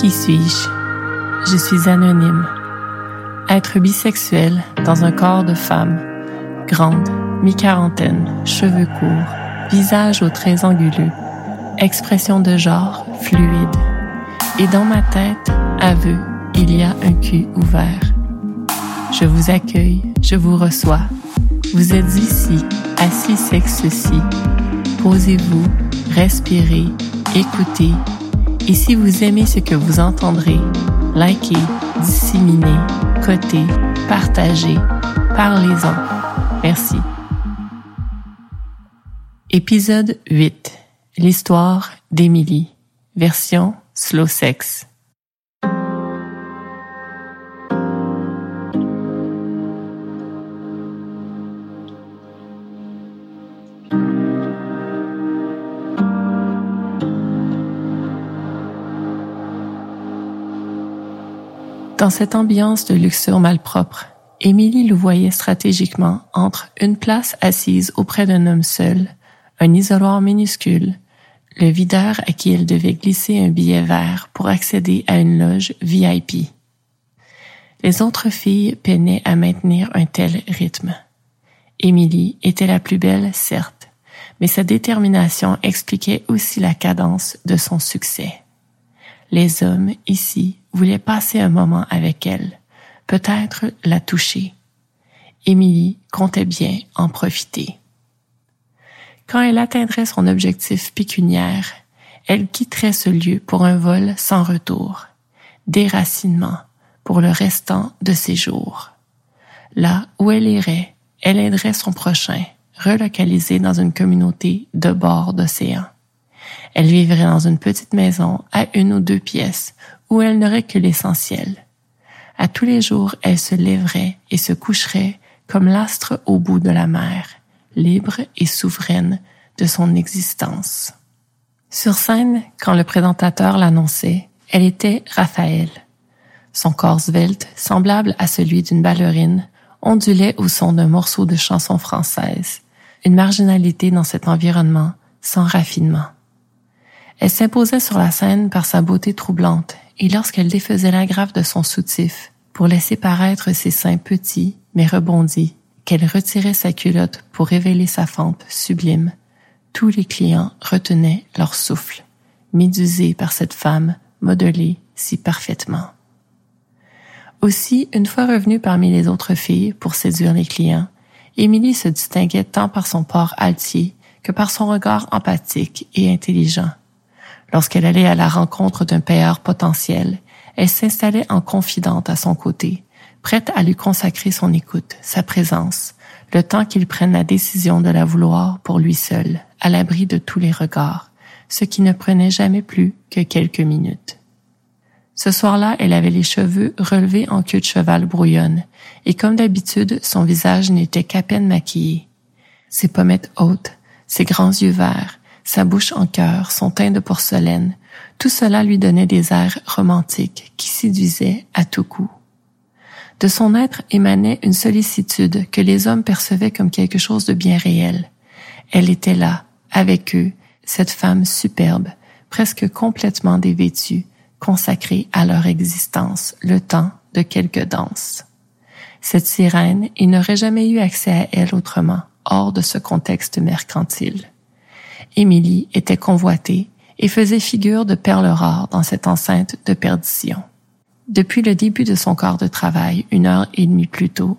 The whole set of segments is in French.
Qui suis-je? Je suis anonyme. Être bisexuel dans un corps de femme, grande, mi-quarantaine, cheveux courts, visage aux traits anguleux, expression de genre fluide. Et dans ma tête, aveu, il y a un cul ouvert. Je vous accueille, je vous reçois. Vous êtes ici, assis sexe-ci. Posez-vous, respirez, écoutez. Et si vous aimez ce que vous entendrez, likez, disséminez, cotez, partagez, parlez-en. Merci. Épisode 8. L'histoire d'Émilie. Version slow sex. Dans cette ambiance de luxure malpropre, Émilie le voyait stratégiquement entre une place assise auprès d'un homme seul, un isoloir minuscule, le videur à qui elle devait glisser un billet vert pour accéder à une loge VIP. Les autres filles peinaient à maintenir un tel rythme. Émilie était la plus belle, certes, mais sa détermination expliquait aussi la cadence de son succès. Les hommes, ici, voulaient passer un moment avec elle, peut-être la toucher. Émilie comptait bien en profiter. Quand elle atteindrait son objectif pécuniaire, elle quitterait ce lieu pour un vol sans retour, déracinement pour le restant de ses jours. Là où elle irait, elle aiderait son prochain, relocalisé dans une communauté de bord d'océan. Elle vivrait dans une petite maison à une ou deux pièces où elle n'aurait que l'essentiel. À tous les jours, elle se lèverait et se coucherait comme l'astre au bout de la mer, libre et souveraine de son existence. Sur scène, quand le présentateur l'annonçait, elle était Raphaël. Son corps svelte, semblable à celui d'une ballerine, ondulait au son d'un morceau de chanson française, une marginalité dans cet environnement sans raffinement. Elle s'imposait sur la scène par sa beauté troublante, et lorsqu'elle défaisait l'agrafe de son soutif pour laisser paraître ses seins petits mais rebondis, qu'elle retirait sa culotte pour révéler sa fente sublime, tous les clients retenaient leur souffle, médusés par cette femme modelée si parfaitement. Aussi, une fois revenue parmi les autres filles pour séduire les clients, Émilie se distinguait tant par son port altier que par son regard empathique et intelligent. Lorsqu'elle allait à la rencontre d'un payeur potentiel, elle s'installait en confidente à son côté, prête à lui consacrer son écoute, sa présence, le temps qu'il prenne la décision de la vouloir pour lui seul, à l'abri de tous les regards, ce qui ne prenait jamais plus que quelques minutes. Ce soir-là, elle avait les cheveux relevés en queue de cheval brouillonne, et comme d'habitude, son visage n'était qu'à peine maquillé. Ses pommettes hautes, ses grands yeux verts, sa bouche en cœur, son teint de porcelaine, tout cela lui donnait des airs romantiques qui séduisaient à tout coup. De son être émanait une sollicitude que les hommes percevaient comme quelque chose de bien réel. Elle était là, avec eux, cette femme superbe, presque complètement dévêtue, consacrée à leur existence, le temps de quelques danses. Cette sirène, il n'aurait jamais eu accès à elle autrement, hors de ce contexte mercantile. Émilie était convoitée et faisait figure de perle rare dans cette enceinte de perdition. Depuis le début de son corps de travail, une heure et demie plus tôt,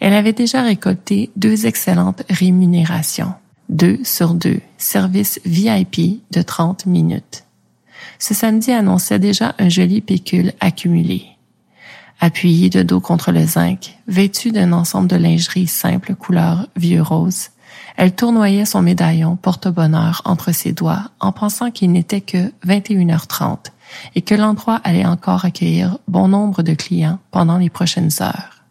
elle avait déjà récolté deux excellentes rémunérations. Deux sur deux, service VIP de 30 minutes. Ce samedi annonçait déjà un joli pécule accumulé. Appuyée de dos contre le zinc, vêtue d'un ensemble de lingerie simple couleur vieux rose, elle tournoyait son médaillon porte-bonheur entre ses doigts en pensant qu'il n'était que 21h30 et que l'endroit allait encore accueillir bon nombre de clients pendant les prochaines heures.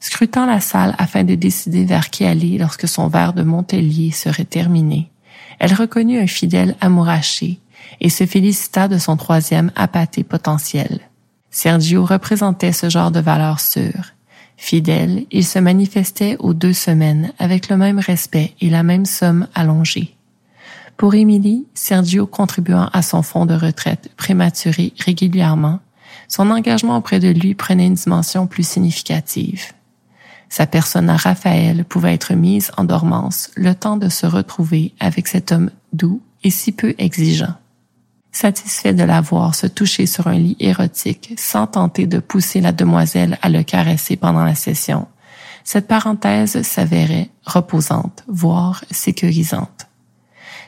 Scrutant la salle afin de décider vers qui aller lorsque son verre de Montpellier serait terminé, elle reconnut un fidèle amouraché et se félicita de son troisième apathé potentiel. Sergio représentait ce genre de valeur sûre. Fidèle, il se manifestait aux deux semaines avec le même respect et la même somme allongée. Pour Émilie, Sergio contribuant à son fonds de retraite prématuré régulièrement, son engagement auprès de lui prenait une dimension plus significative. Sa personne à Raphaël pouvait être mise en dormance le temps de se retrouver avec cet homme doux et si peu exigeant. Satisfait de la voir se toucher sur un lit érotique sans tenter de pousser la demoiselle à le caresser pendant la session, cette parenthèse s'avérait reposante, voire sécurisante.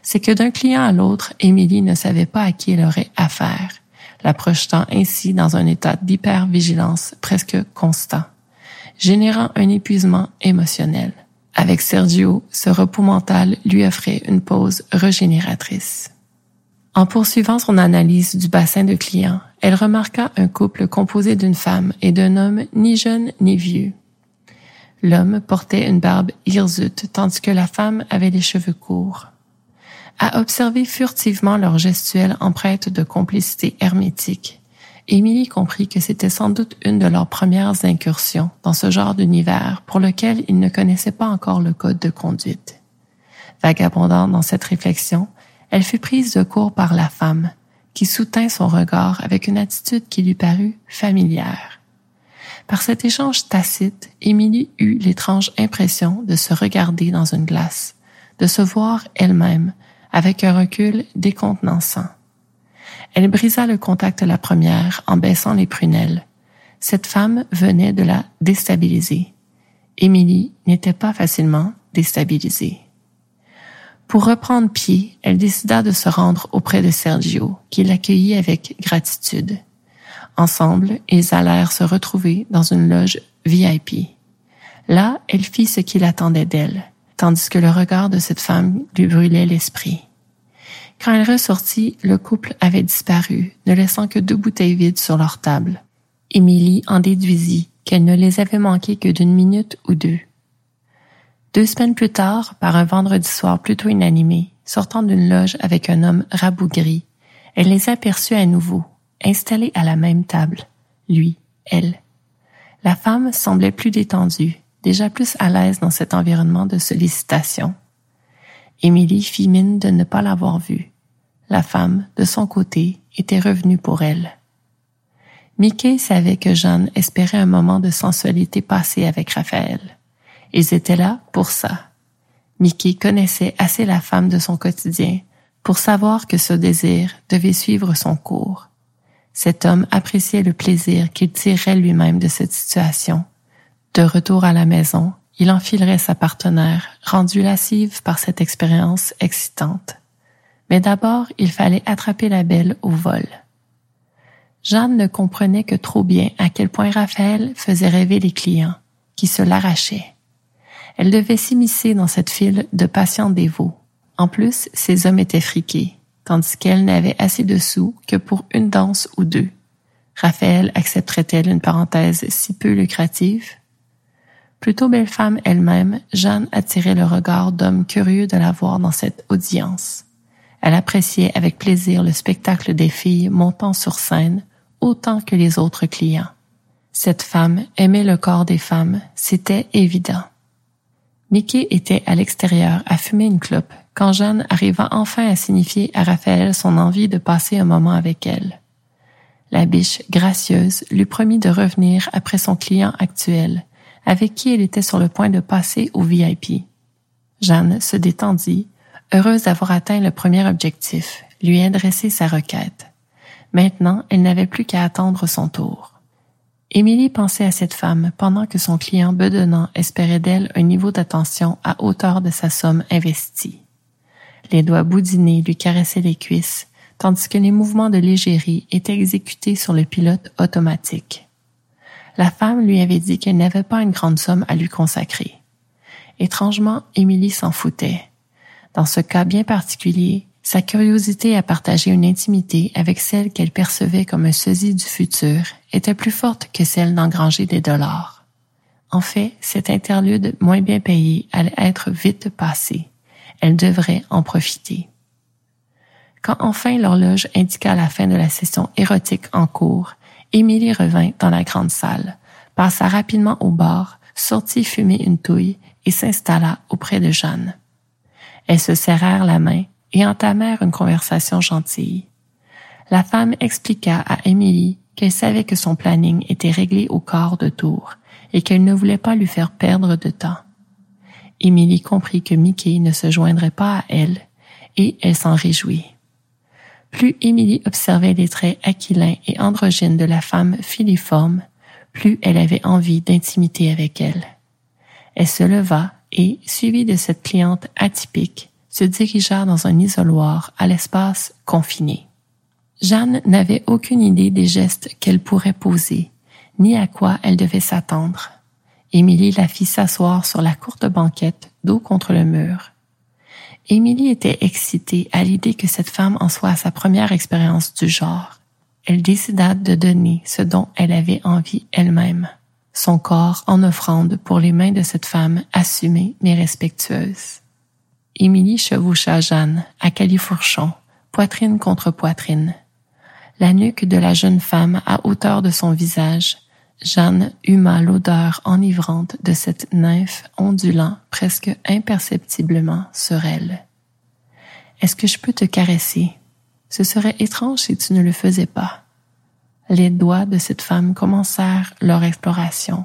C'est que d'un client à l'autre, Émilie ne savait pas à qui elle aurait affaire, la projetant ainsi dans un état d'hypervigilance presque constant, générant un épuisement émotionnel. Avec Sergio, ce repos mental lui offrait une pause régénératrice. En poursuivant son analyse du bassin de clients, elle remarqua un couple composé d'une femme et d'un homme ni jeune ni vieux, L'homme portait une barbe hirsute tandis que la femme avait les cheveux courts. À observer furtivement leur gestuelle empreinte de complicité hermétique, Émilie comprit que c'était sans doute une de leurs premières incursions dans ce genre d'univers pour lequel ils ne connaissaient pas encore le code de conduite. Vagabondant dans cette réflexion, elle fut prise de court par la femme, qui soutint son regard avec une attitude qui lui parut familière. Par cet échange tacite, Émilie eut l'étrange impression de se regarder dans une glace, de se voir elle-même avec un recul décontenançant. Elle brisa le contact la première en baissant les prunelles. Cette femme venait de la déstabiliser. Émilie n'était pas facilement déstabilisée. Pour reprendre pied, elle décida de se rendre auprès de Sergio, qui l'accueillit avec gratitude. Ensemble, ils allèrent se retrouver dans une loge VIP. Là, elle fit ce qu'il attendait d'elle, tandis que le regard de cette femme lui brûlait l'esprit. Quand elle ressortit, le couple avait disparu, ne laissant que deux bouteilles vides sur leur table. Émilie en déduisit qu'elle ne les avait manquées que d'une minute ou deux. Deux semaines plus tard, par un vendredi soir plutôt inanimé, sortant d'une loge avec un homme rabougri, elle les aperçut à nouveau, installés à la même table, lui, elle. La femme semblait plus détendue, déjà plus à l'aise dans cet environnement de sollicitation. Émilie fit mine de ne pas l'avoir vue. La femme, de son côté, était revenue pour elle. Mickey savait que Jeanne espérait un moment de sensualité passé avec Raphaël. Ils étaient là pour ça. Mickey connaissait assez la femme de son quotidien pour savoir que ce désir devait suivre son cours cet homme appréciait le plaisir qu'il tirerait lui-même de cette situation. De retour à la maison, il enfilerait sa partenaire, rendue lascive par cette expérience excitante. Mais d'abord, il fallait attraper la belle au vol. Jeanne ne comprenait que trop bien à quel point Raphaël faisait rêver les clients, qui se l'arrachaient. Elle devait s'immiscer dans cette file de patients dévots. En plus, ces hommes étaient friqués tandis qu'elle n'avait assez de sous que pour une danse ou deux. Raphaël accepterait-elle une parenthèse si peu lucrative? Plutôt belle femme elle-même, Jeanne attirait le regard d'homme curieux de la voir dans cette audience. Elle appréciait avec plaisir le spectacle des filles montant sur scène autant que les autres clients. Cette femme aimait le corps des femmes, c'était évident. Mickey était à l'extérieur à fumer une clope quand Jeanne arriva enfin à signifier à Raphaël son envie de passer un moment avec elle. La biche, gracieuse, lui promit de revenir après son client actuel, avec qui elle était sur le point de passer au VIP. Jeanne se détendit, heureuse d'avoir atteint le premier objectif, lui adresser sa requête. Maintenant, elle n'avait plus qu'à attendre son tour. Émilie pensait à cette femme pendant que son client bedonnant espérait d'elle un niveau d'attention à hauteur de sa somme investie. Les doigts boudinés lui caressaient les cuisses, tandis que les mouvements de légérie étaient exécutés sur le pilote automatique. La femme lui avait dit qu'elle n'avait pas une grande somme à lui consacrer. Étrangement, Émilie s'en foutait. Dans ce cas bien particulier, sa curiosité à partager une intimité avec celle qu'elle percevait comme un sosie du futur était plus forte que celle d'engranger des dollars. En fait, cette interlude moins bien payée allait être vite passée. Elle devrait en profiter. Quand enfin l'horloge indiqua la fin de la session érotique en cours, Émilie revint dans la grande salle, passa rapidement au bar, sortit fumer une touille et s'installa auprès de Jeanne. Elles se serrèrent la main, et entamèrent une conversation gentille. La femme expliqua à Emily qu'elle savait que son planning était réglé au quart de tour et qu'elle ne voulait pas lui faire perdre de temps. Emily comprit que Mickey ne se joindrait pas à elle et elle s'en réjouit. Plus Emily observait les traits aquilins et androgynes de la femme filiforme, plus elle avait envie d'intimité avec elle. Elle se leva et, suivie de cette cliente atypique, se dirigea dans un isoloir à l'espace confiné. Jeanne n'avait aucune idée des gestes qu'elle pourrait poser, ni à quoi elle devait s'attendre. Émilie la fit s'asseoir sur la courte banquette, dos contre le mur. Émilie était excitée à l'idée que cette femme en soit à sa première expérience du genre. Elle décida de donner ce dont elle avait envie elle-même, son corps en offrande pour les mains de cette femme assumée mais respectueuse. Émilie chevaucha Jeanne à califourchon, poitrine contre poitrine. La nuque de la jeune femme à hauteur de son visage, Jeanne huma l'odeur enivrante de cette nymphe ondulant presque imperceptiblement sur elle. Est-ce que je peux te caresser? Ce serait étrange si tu ne le faisais pas. Les doigts de cette femme commencèrent leur exploration.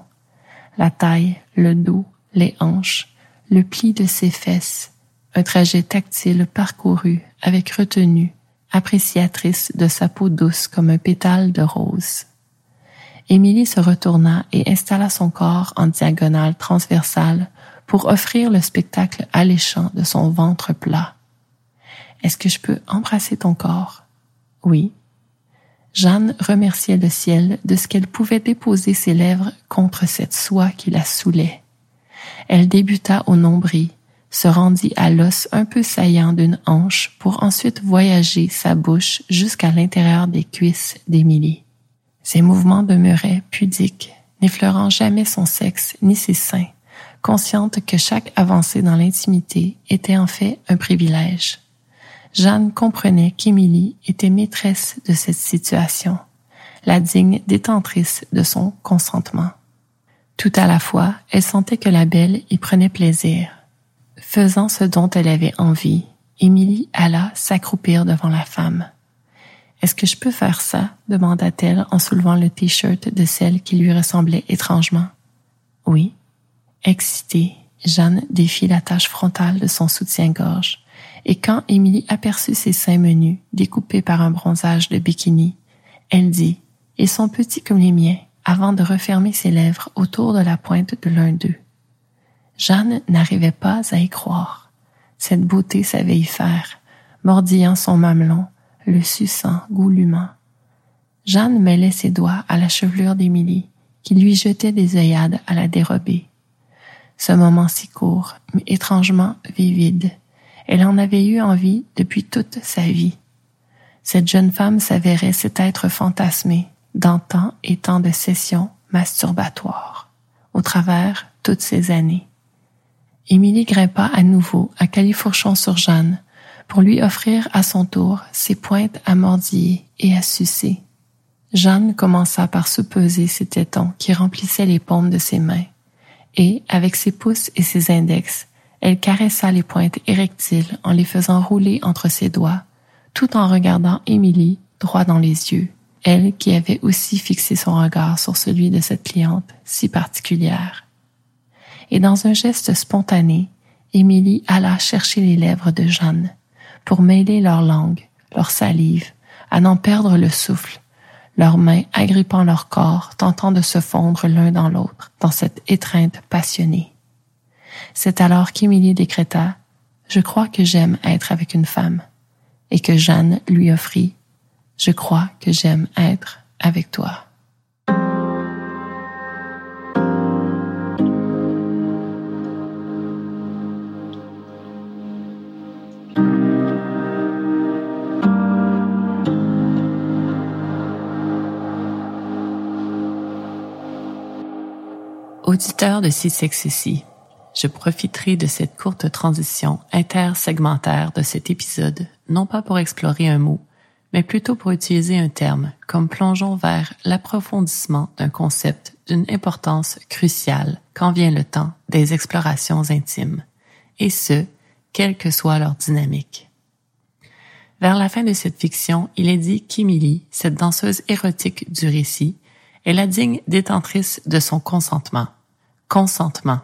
La taille, le dos, les hanches, le pli de ses fesses, un trajet tactile parcouru avec retenue, appréciatrice de sa peau douce comme un pétale de rose. Émilie se retourna et installa son corps en diagonale transversale pour offrir le spectacle alléchant de son ventre plat. Est-ce que je peux embrasser ton corps? Oui. Jeanne remerciait le ciel de ce qu'elle pouvait déposer ses lèvres contre cette soie qui la saoulait. Elle débuta au nombril, se rendit à l'os un peu saillant d'une hanche pour ensuite voyager sa bouche jusqu'à l'intérieur des cuisses d'Émilie. Ses mouvements demeuraient pudiques, n'effleurant jamais son sexe ni ses seins, consciente que chaque avancée dans l'intimité était en fait un privilège. Jeanne comprenait qu'Émilie était maîtresse de cette situation, la digne détentrice de son consentement. Tout à la fois, elle sentait que la belle y prenait plaisir. Faisant ce dont elle avait envie, Émilie alla s'accroupir devant la femme. Est-ce que je peux faire ça? demanda-t-elle en soulevant le t-shirt de celle qui lui ressemblait étrangement. Oui. Excitée, Jeanne défit la tache frontale de son soutien-gorge, et quand Émilie aperçut ses seins menus, découpés par un bronzage de bikini, elle dit, Ils sont petits comme les miens, avant de refermer ses lèvres autour de la pointe de l'un d'eux. Jeanne n'arrivait pas à y croire. Cette beauté savait y faire, mordillant son mamelon, le suçant goulûment. Jeanne mêlait ses doigts à la chevelure d'Émilie, qui lui jetait des œillades à la dérobée. Ce moment si court, mais étrangement vivide, elle en avait eu envie depuis toute sa vie. Cette jeune femme s'avérait cet être fantasmé, dans tant et tant de sessions masturbatoires, au travers toutes ces années. Émilie grimpa à nouveau à califourchon sur Jeanne, pour lui offrir à son tour ses pointes à mordiller et à sucer. Jeanne commença par soupeser ses tétons qui remplissaient les paumes de ses mains, et, avec ses pouces et ses index, elle caressa les pointes érectiles en les faisant rouler entre ses doigts, tout en regardant Émilie droit dans les yeux, elle qui avait aussi fixé son regard sur celui de cette cliente si particulière. Et dans un geste spontané, Émilie alla chercher les lèvres de Jeanne, pour mêler leur langue, leur salive, à n'en perdre le souffle, leurs mains agrippant leur corps, tentant de se fondre l'un dans l'autre, dans cette étreinte passionnée. C'est alors qu'Émilie décréta Je crois que j'aime être avec une femme, et que Jeanne lui offrit Je crois que j'aime être avec toi. Auditeur de Si Sex Ici, je profiterai de cette courte transition intersegmentaire de cet épisode, non pas pour explorer un mot, mais plutôt pour utiliser un terme comme plongeons vers l'approfondissement d'un concept d'une importance cruciale quand vient le temps des explorations intimes, et ce, quelle que soit leur dynamique. Vers la fin de cette fiction, il est dit qu'Emily, cette danseuse érotique du récit, est la digne détentrice de son consentement. Consentement.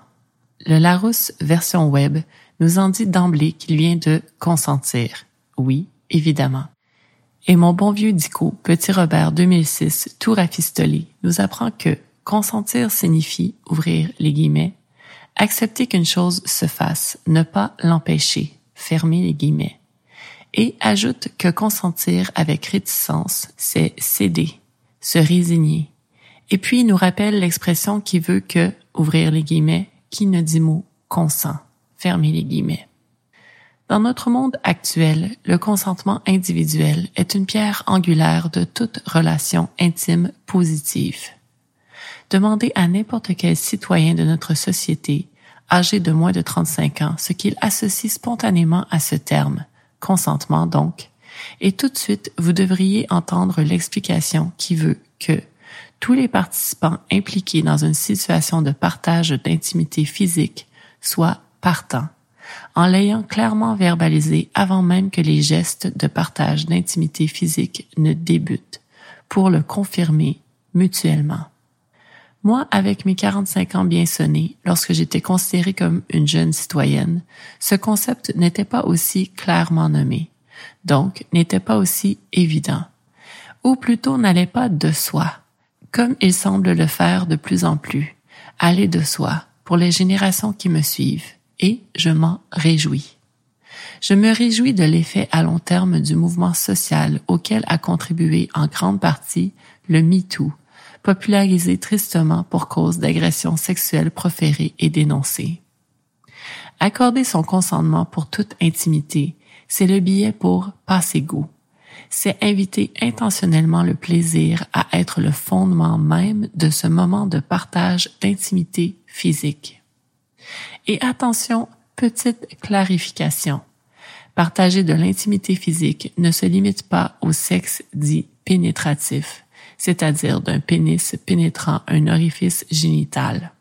Le Larousse version web nous en dit d'emblée qu'il vient de consentir. Oui, évidemment. Et mon bon vieux Dico, Petit Robert 2006, tout rafistolé, nous apprend que consentir signifie, ouvrir les guillemets, accepter qu'une chose se fasse, ne pas l'empêcher, fermer les guillemets. Et ajoute que consentir avec réticence, c'est céder, se résigner. Et puis il nous rappelle l'expression qui veut que, ouvrir les guillemets, qui ne dit mot, consent, fermer les guillemets. Dans notre monde actuel, le consentement individuel est une pierre angulaire de toute relation intime positive. Demandez à n'importe quel citoyen de notre société, âgé de moins de 35 ans, ce qu'il associe spontanément à ce terme, consentement donc, et tout de suite vous devriez entendre l'explication qui veut que tous les participants impliqués dans une situation de partage d'intimité physique soient partants en l'ayant clairement verbalisé avant même que les gestes de partage d'intimité physique ne débutent, pour le confirmer mutuellement. Moi, avec mes 45 ans bien sonnés, lorsque j'étais considérée comme une jeune citoyenne, ce concept n'était pas aussi clairement nommé, donc n'était pas aussi évident, ou plutôt n'allait pas de soi, comme il semble le faire de plus en plus, aller de soi pour les générations qui me suivent, et je m'en réjouis. Je me réjouis de l'effet à long terme du mouvement social auquel a contribué en grande partie le MeToo, popularisé tristement pour cause d'agressions sexuelles proférées et dénoncées. Accorder son consentement pour toute intimité, c'est le billet pour passer goût. C'est inviter intentionnellement le plaisir à être le fondement même de ce moment de partage d'intimité physique. Et attention, petite clarification. Partager de l'intimité physique ne se limite pas au sexe dit pénétratif, c'est-à-dire d'un pénis pénétrant un orifice génital.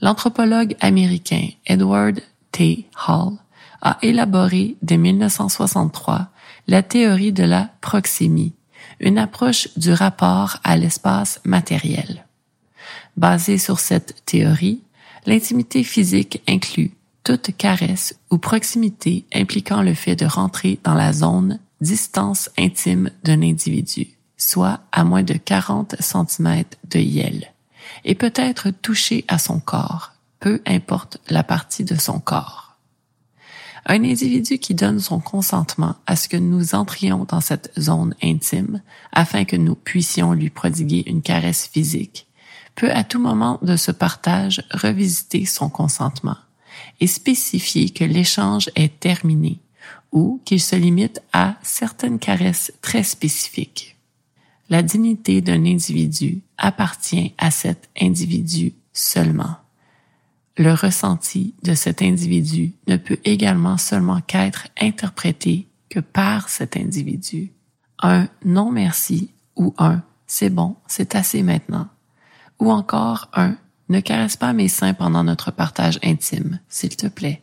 L'anthropologue américain Edward T. Hall a élaboré dès 1963 la théorie de la proxémie, une approche du rapport à l'espace matériel. Basée sur cette théorie, L'intimité physique inclut toute caresse ou proximité impliquant le fait de rentrer dans la zone distance intime d'un individu, soit à moins de 40 cm de yel, et peut être touché à son corps, peu importe la partie de son corps. Un individu qui donne son consentement à ce que nous entrions dans cette zone intime afin que nous puissions lui prodiguer une caresse physique peut à tout moment de ce partage revisiter son consentement et spécifier que l'échange est terminé ou qu'il se limite à certaines caresses très spécifiques. La dignité d'un individu appartient à cet individu seulement. Le ressenti de cet individu ne peut également seulement qu'être interprété que par cet individu. Un non merci ou un c'est bon, c'est assez maintenant ou encore un ne caresse pas mes seins pendant notre partage intime, s'il te plaît,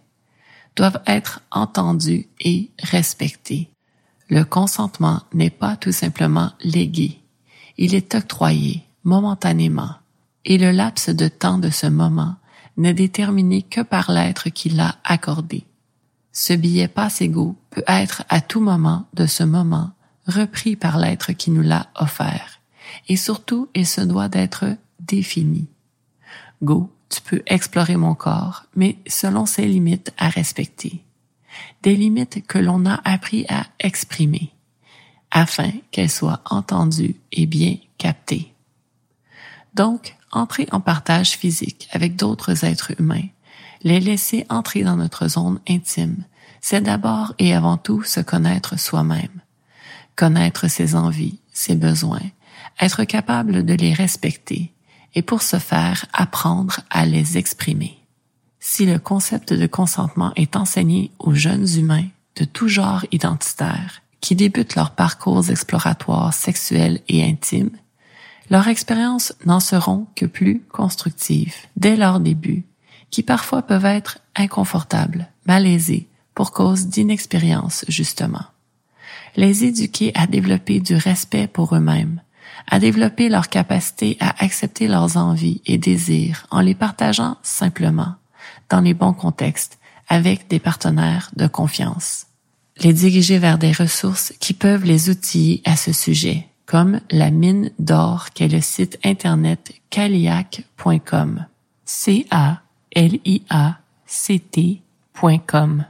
doivent être entendus et respectés. Le consentement n'est pas tout simplement légué, il est octroyé momentanément, et le laps de temps de ce moment n'est déterminé que par l'être qui l'a accordé. Ce billet passe égaux peut être à tout moment de ce moment repris par l'être qui nous l'a offert, et surtout il se doit d'être défini. Go, tu peux explorer mon corps, mais selon ses limites à respecter. Des limites que l'on a appris à exprimer, afin qu'elles soient entendues et bien captées. Donc, entrer en partage physique avec d'autres êtres humains, les laisser entrer dans notre zone intime, c'est d'abord et avant tout se connaître soi-même, connaître ses envies, ses besoins, être capable de les respecter, et pour ce faire apprendre à les exprimer. Si le concept de consentement est enseigné aux jeunes humains de tout genre identitaire qui débutent leur parcours exploratoire sexuel et intime, leurs expériences n'en seront que plus constructives dès leur début, qui parfois peuvent être inconfortables, malaisées, pour cause d'inexpérience justement. Les éduquer à développer du respect pour eux-mêmes, à développer leur capacité à accepter leurs envies et désirs en les partageant simplement, dans les bons contextes, avec des partenaires de confiance. Les diriger vers des ressources qui peuvent les outiller à ce sujet, comme la mine d'or qu'est le site internet caliac.com. C-A-L-I-A-C-T.com.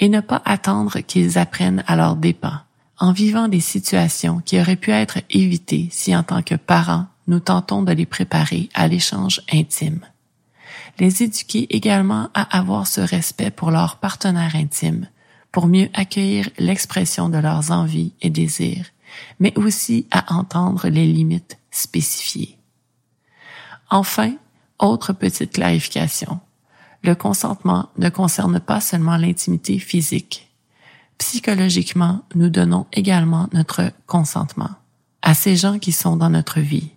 Et ne pas attendre qu'ils apprennent à leurs dépens, en vivant des situations qui auraient pu être évitées si en tant que parents, nous tentons de les préparer à l'échange intime. Les éduquer également à avoir ce respect pour leurs partenaires intimes, pour mieux accueillir l'expression de leurs envies et désirs, mais aussi à entendre les limites spécifiées. Enfin, autre petite clarification. Le consentement ne concerne pas seulement l'intimité physique, psychologiquement, nous donnons également notre consentement à ces gens qui sont dans notre vie,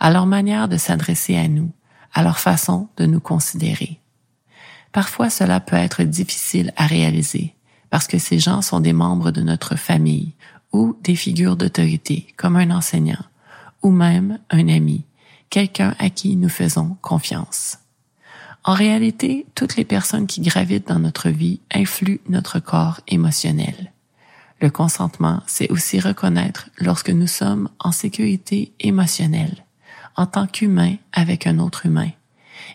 à leur manière de s'adresser à nous, à leur façon de nous considérer. Parfois, cela peut être difficile à réaliser parce que ces gens sont des membres de notre famille ou des figures d'autorité comme un enseignant ou même un ami, quelqu'un à qui nous faisons confiance. En réalité, toutes les personnes qui gravitent dans notre vie influent notre corps émotionnel. Le consentement, c'est aussi reconnaître lorsque nous sommes en sécurité émotionnelle, en tant qu'humain avec un autre humain,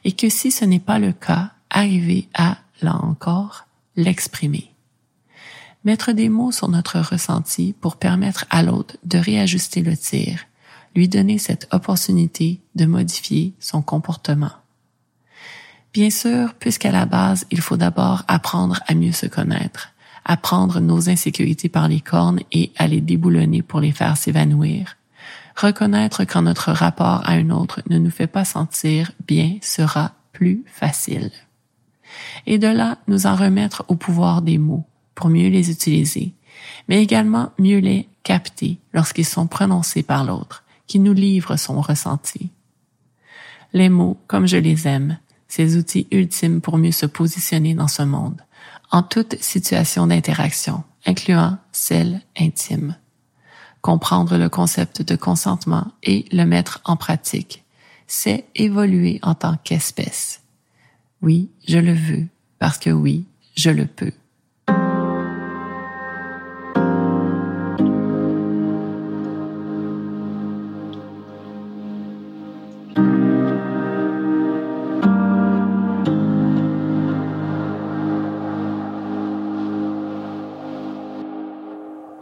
et que si ce n'est pas le cas, arriver à, là encore, l'exprimer. Mettre des mots sur notre ressenti pour permettre à l'autre de réajuster le tir, lui donner cette opportunité de modifier son comportement. Bien sûr, puisqu'à la base, il faut d'abord apprendre à mieux se connaître, apprendre nos insécurités par les cornes et à les déboulonner pour les faire s'évanouir. Reconnaître quand notre rapport à un autre ne nous fait pas sentir bien sera plus facile. Et de là, nous en remettre au pouvoir des mots pour mieux les utiliser, mais également mieux les capter lorsqu'ils sont prononcés par l'autre, qui nous livre son ressenti. Les mots, comme je les aime, ces outils ultimes pour mieux se positionner dans ce monde, en toute situation d'interaction, incluant celle intime. Comprendre le concept de consentement et le mettre en pratique, c'est évoluer en tant qu'espèce. Oui, je le veux, parce que oui, je le peux.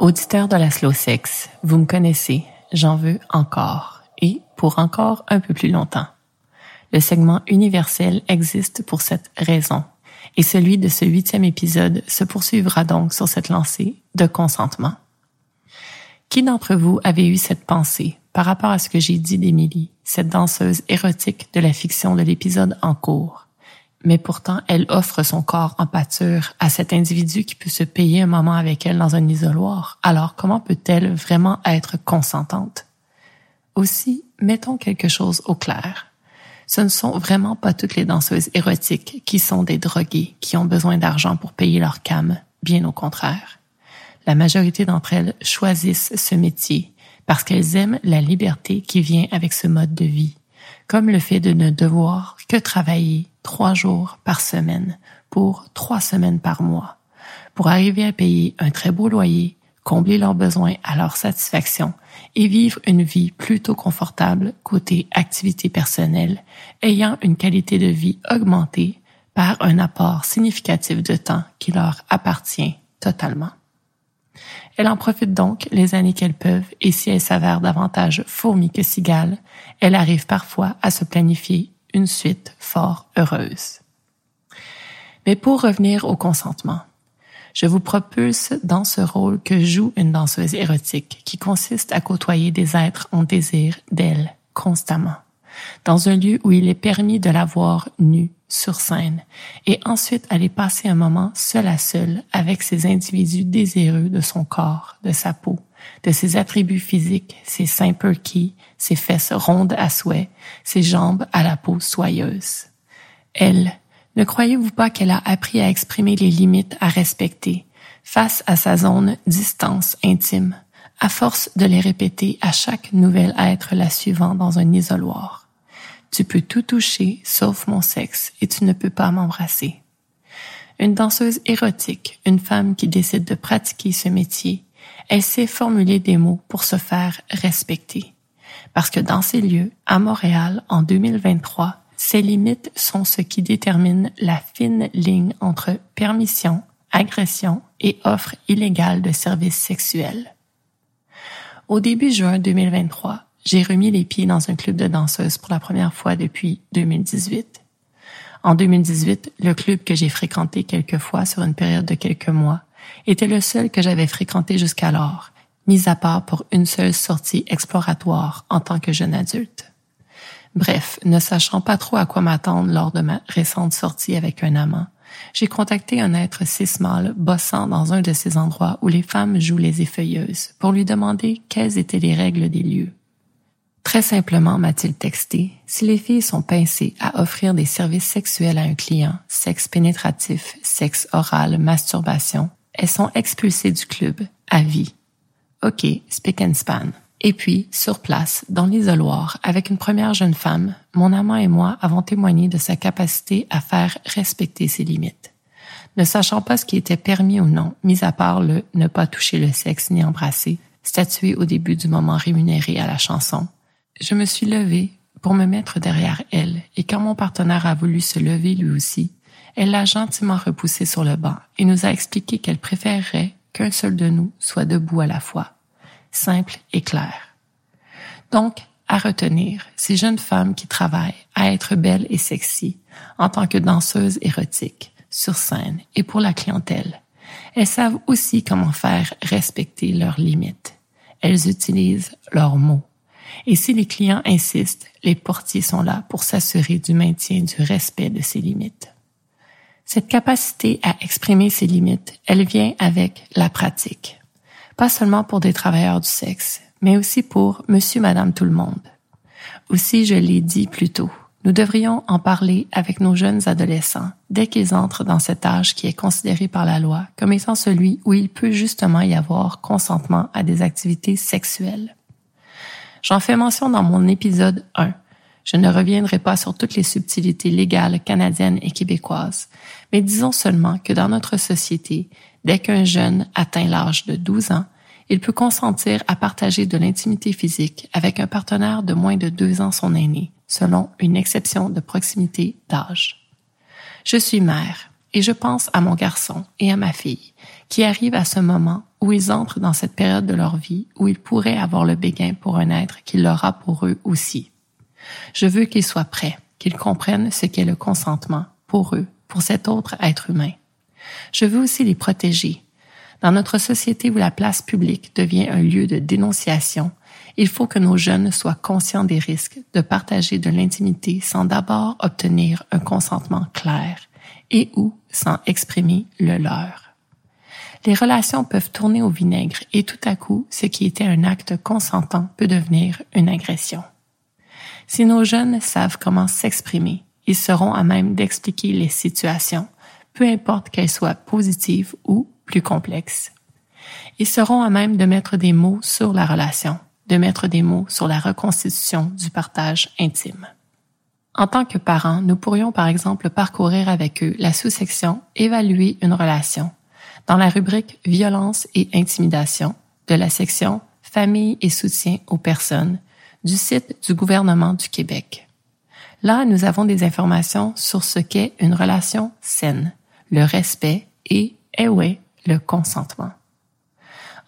Auditeur de la slow sex, vous me connaissez, j'en veux encore, et pour encore un peu plus longtemps. Le segment universel existe pour cette raison, et celui de ce huitième épisode se poursuivra donc sur cette lancée de consentement. Qui d'entre vous avait eu cette pensée par rapport à ce que j'ai dit d'Émilie, cette danseuse érotique de la fiction de l'épisode en cours? Mais pourtant elle offre son corps en pâture à cet individu qui peut se payer un moment avec elle dans un isoloir. Alors comment peut-elle vraiment être consentante? Aussi, mettons quelque chose au clair. Ce ne sont vraiment pas toutes les danseuses érotiques qui sont des droguées, qui ont besoin d'argent pour payer leur cam, bien au contraire. La majorité d'entre elles choisissent ce métier parce qu'elles aiment la liberté qui vient avec ce mode de vie, comme le fait de ne devoir que travailler trois jours par semaine pour trois semaines par mois pour arriver à payer un très beau loyer, combler leurs besoins à leur satisfaction et vivre une vie plutôt confortable côté activité personnelle, ayant une qualité de vie augmentée par un apport significatif de temps qui leur appartient totalement. Elles en profitent donc les années qu'elles peuvent et si elles s'avèrent davantage fourmis que cigales, elles arrivent parfois à se planifier une suite fort heureuse. Mais pour revenir au consentement, je vous propulse dans ce rôle que joue une danseuse érotique qui consiste à côtoyer des êtres en désir d'elle constamment, dans un lieu où il est permis de la voir nue sur scène et ensuite aller passer un moment seul à seul avec ces individus désireux de son corps, de sa peau, de ses attributs physiques, ses seins perky, ses fesses rondes à souhait, ses jambes à la peau soyeuse. Elle, ne croyez-vous pas qu'elle a appris à exprimer les limites à respecter, face à sa zone distance intime, à force de les répéter à chaque nouvel être la suivant dans un isoloir? Tu peux tout toucher sauf mon sexe et tu ne peux pas m'embrasser. Une danseuse érotique, une femme qui décide de pratiquer ce métier, elle sait formuler des mots pour se faire respecter. Parce que dans ces lieux, à Montréal, en 2023, ces limites sont ce qui détermine la fine ligne entre permission, agression et offre illégale de services sexuels. Au début juin 2023, j'ai remis les pieds dans un club de danseuses pour la première fois depuis 2018. En 2018, le club que j'ai fréquenté quelques fois sur une période de quelques mois était le seul que j'avais fréquenté jusqu'alors, mis à part pour une seule sortie exploratoire en tant que jeune adulte. Bref, ne sachant pas trop à quoi m'attendre lors de ma récente sortie avec un amant, j'ai contacté un être cis-mâle bossant dans un de ces endroits où les femmes jouent les effeuilleuses pour lui demander quelles étaient les règles des lieux. Très simplement, m'a-t-il texté, si les filles sont pincées à offrir des services sexuels à un client, sexe pénétratif, sexe oral, masturbation, elles sont expulsées du club, à vie. OK, speak and span. Et puis, sur place, dans l'isoloir, avec une première jeune femme, mon amant et moi avons témoigné de sa capacité à faire respecter ses limites. Ne sachant pas ce qui était permis ou non, mis à part le ne pas toucher le sexe ni embrasser, statué au début du moment rémunéré à la chanson, je me suis levée pour me mettre derrière elle, et quand mon partenaire a voulu se lever lui aussi, elle l'a gentiment repoussé sur le banc et nous a expliqué qu'elle préférerait qu'un seul de nous soit debout à la fois. Simple et clair. Donc, à retenir, ces jeunes femmes qui travaillent à être belles et sexy en tant que danseuses érotiques, sur scène et pour la clientèle, elles savent aussi comment faire respecter leurs limites. Elles utilisent leurs mots et si les clients insistent, les portiers sont là pour s'assurer du maintien du respect de ces limites. Cette capacité à exprimer ses limites, elle vient avec la pratique. Pas seulement pour des travailleurs du sexe, mais aussi pour monsieur, madame, tout le monde. Aussi, je l'ai dit plus tôt, nous devrions en parler avec nos jeunes adolescents dès qu'ils entrent dans cet âge qui est considéré par la loi comme étant celui où il peut justement y avoir consentement à des activités sexuelles. J'en fais mention dans mon épisode 1. Je ne reviendrai pas sur toutes les subtilités légales canadiennes et québécoises, mais disons seulement que dans notre société, dès qu'un jeune atteint l'âge de 12 ans, il peut consentir à partager de l'intimité physique avec un partenaire de moins de deux ans son aîné, selon une exception de proximité d'âge. Je suis mère et je pense à mon garçon et à ma fille qui arrivent à ce moment où ils entrent dans cette période de leur vie où ils pourraient avoir le béguin pour un être qui l'aura pour eux aussi. Je veux qu'ils soient prêts, qu'ils comprennent ce qu'est le consentement pour eux, pour cet autre être humain. Je veux aussi les protéger. Dans notre société où la place publique devient un lieu de dénonciation, il faut que nos jeunes soient conscients des risques de partager de l'intimité sans d'abord obtenir un consentement clair et ou sans exprimer le leur les relations peuvent tourner au vinaigre et tout à coup, ce qui était un acte consentant peut devenir une agression. Si nos jeunes savent comment s'exprimer, ils seront à même d'expliquer les situations, peu importe qu'elles soient positives ou plus complexes. Ils seront à même de mettre des mots sur la relation, de mettre des mots sur la reconstitution du partage intime. En tant que parents, nous pourrions par exemple parcourir avec eux la sous-section Évaluer une relation dans la rubrique Violence et intimidation de la section Famille et soutien aux personnes du site du gouvernement du Québec. Là, nous avons des informations sur ce qu'est une relation saine, le respect et, eh ouais, le consentement.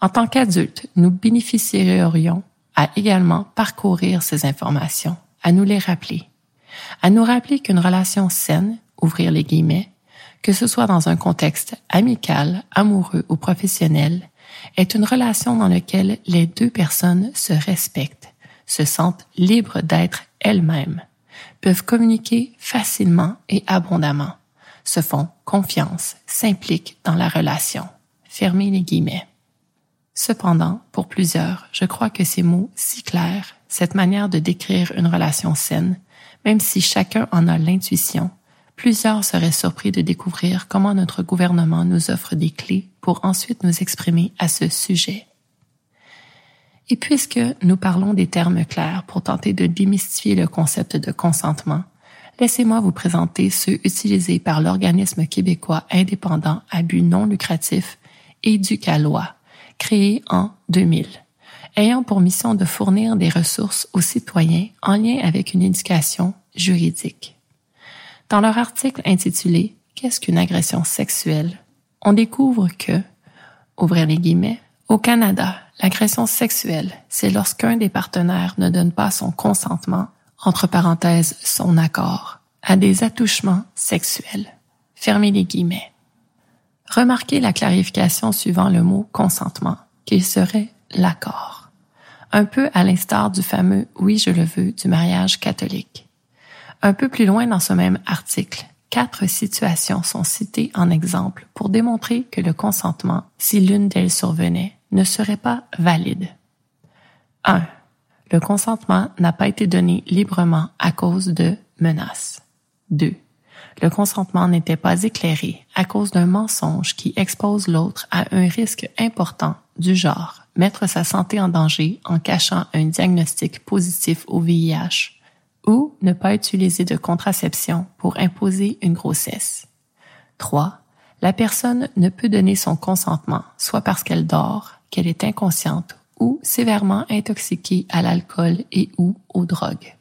En tant qu'adultes, nous bénéficierions à également parcourir ces informations, à nous les rappeler, à nous rappeler qu'une relation saine, ouvrir les guillemets, que ce soit dans un contexte amical, amoureux ou professionnel, est une relation dans laquelle les deux personnes se respectent, se sentent libres d'être elles-mêmes, peuvent communiquer facilement et abondamment, se font confiance, s'impliquent dans la relation. Fermez les guillemets. Cependant, pour plusieurs, je crois que ces mots si clairs, cette manière de décrire une relation saine, même si chacun en a l'intuition, plusieurs seraient surpris de découvrir comment notre gouvernement nous offre des clés pour ensuite nous exprimer à ce sujet. Et puisque nous parlons des termes clairs pour tenter de démystifier le concept de consentement, laissez-moi vous présenter ceux utilisés par l'organisme québécois indépendant à but non lucratif Éducalois, créé en 2000, ayant pour mission de fournir des ressources aux citoyens en lien avec une éducation juridique. Dans leur article intitulé Qu'est-ce qu'une agression sexuelle? On découvre que, ouvrez les guillemets, au Canada, l'agression sexuelle, c'est lorsqu'un des partenaires ne donne pas son consentement, entre parenthèses son accord, à des attouchements sexuels. Fermez les guillemets. Remarquez la clarification suivant le mot consentement, qu'il serait l'accord. Un peu à l'instar du fameux oui je le veux du mariage catholique. Un peu plus loin dans ce même article, quatre situations sont citées en exemple pour démontrer que le consentement, si l'une d'elles survenait, ne serait pas valide. 1. Le consentement n'a pas été donné librement à cause de menaces. 2. Le consentement n'était pas éclairé à cause d'un mensonge qui expose l'autre à un risque important du genre mettre sa santé en danger en cachant un diagnostic positif au VIH ou ne pas utiliser de contraception pour imposer une grossesse. 3. La personne ne peut donner son consentement soit parce qu'elle dort, qu'elle est inconsciente ou sévèrement intoxiquée à l'alcool et ou aux drogues.